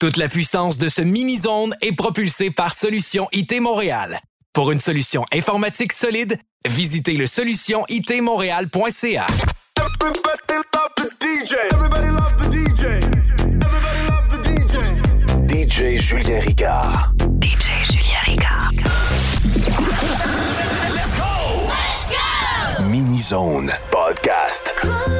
Toute la puissance de ce mini-zone est propulsée par Solution IT Montréal. Pour une solution informatique solide, visitez le solutionitmontréal.ca. DJ Julien Ricard. DJ Julien Ricard. Mini Zone Podcast. Don't care if it's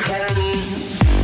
party.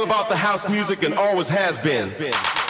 all about the house music and always has been.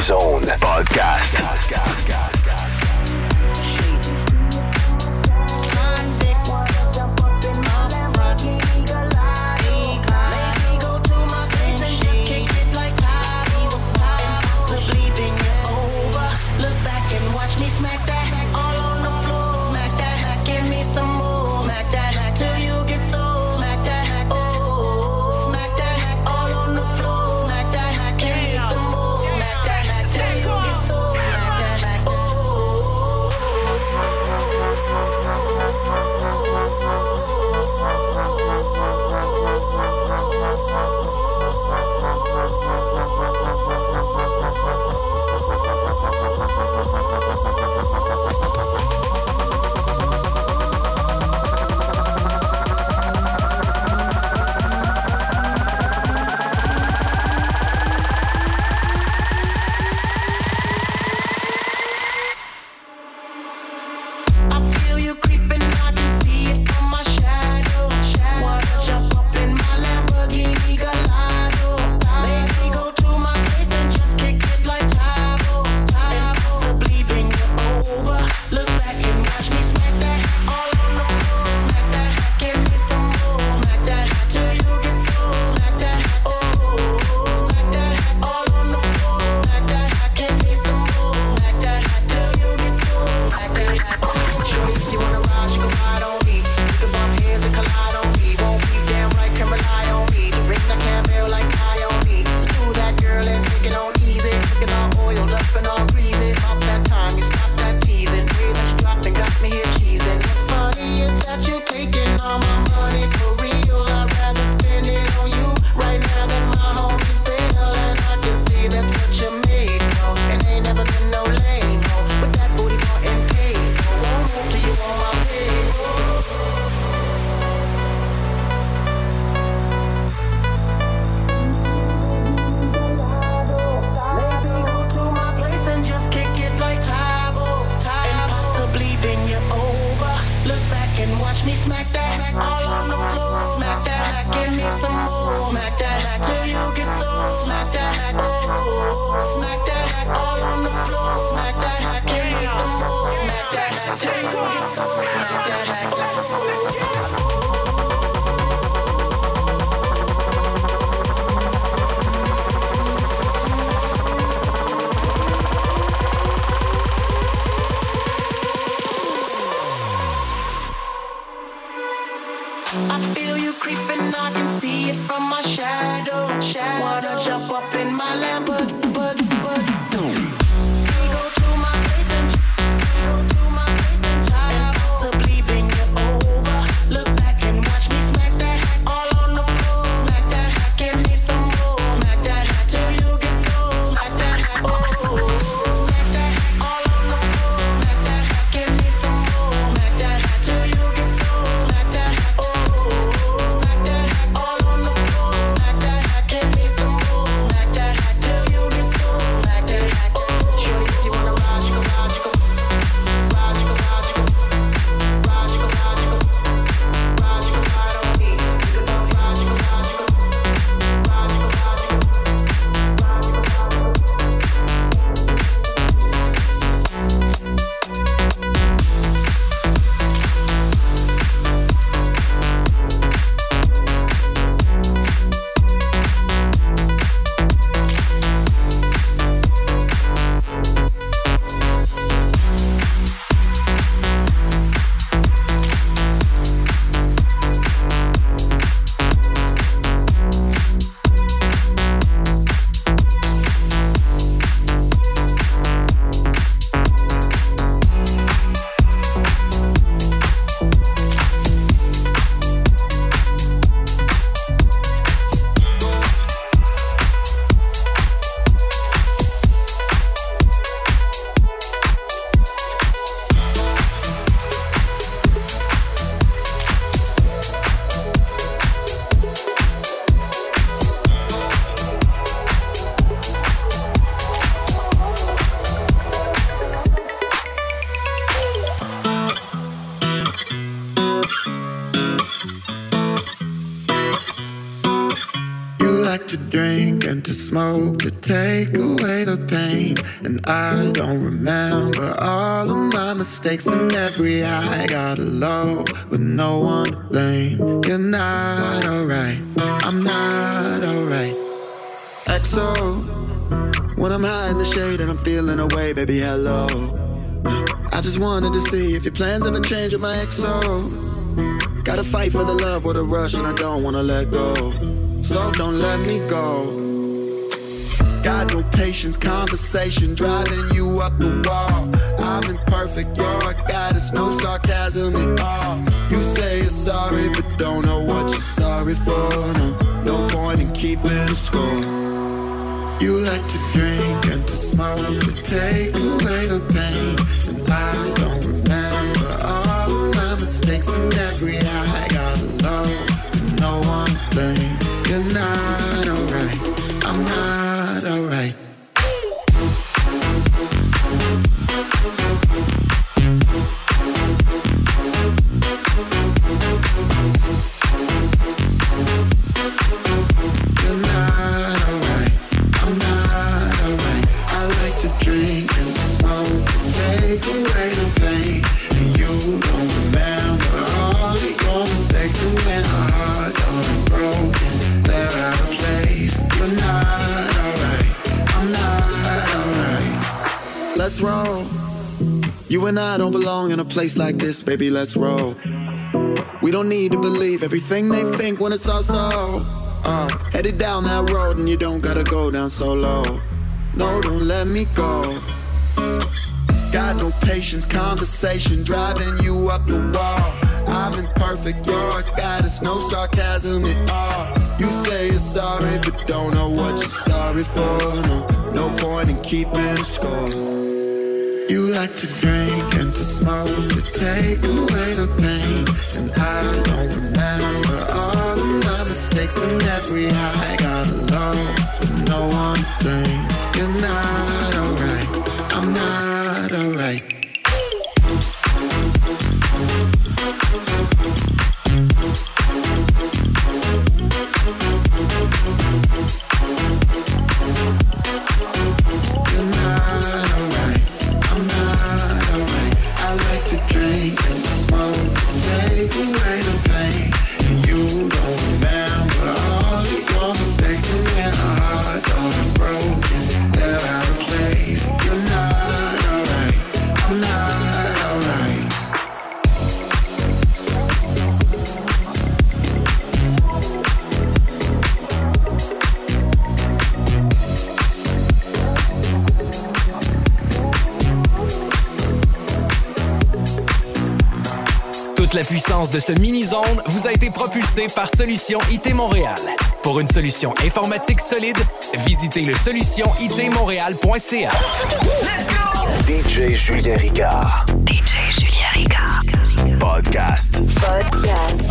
Zone Podcast. mama. Smoke to take away the pain. And I don't remember all of my mistakes and every I got low with no one blame. You're not alright, I'm not alright. XO, when I'm high in the shade and I'm feeling away, baby, hello. I just wanted to see if your plans ever change with my XO. Gotta fight for the love with a rush and I don't wanna let go. So don't let me go. Got no patience, conversation driving you up the wall. I'm imperfect, you're a goddess, no sarcasm at all. You say you're sorry, but don't know what you're sorry for. No, no point in keeping score. You like to drink and to smoke to take away the pain. And I don't remember all of my mistakes and every I got alone. No one blame. You're not alright. I'm not not alright. Like to drink and smoke take away the pain. And you don't You and I don't belong in a place like this, baby. Let's roll. We don't need to believe everything they think when it's all so. Uh, headed down that road and you don't gotta go down so low. No, don't let me go. Got no patience, conversation driving you up the wall. I'm imperfect, you're a goddess, no sarcasm at all. You say you're sorry, but don't know what you're sorry for. No, no point in keeping score. You like to drink and to smoke to take away the pain. And I don't remember all of my mistakes and every high. I got alone with no one blame. You're not alright, I'm not alright. de ce mini-zone vous a été propulsé par Solution IT Montréal. Pour une solution informatique solide, visitez le solutionitmontréal.ca. DJ Julien Ricard. DJ Julien Ricard. Podcast. Podcast.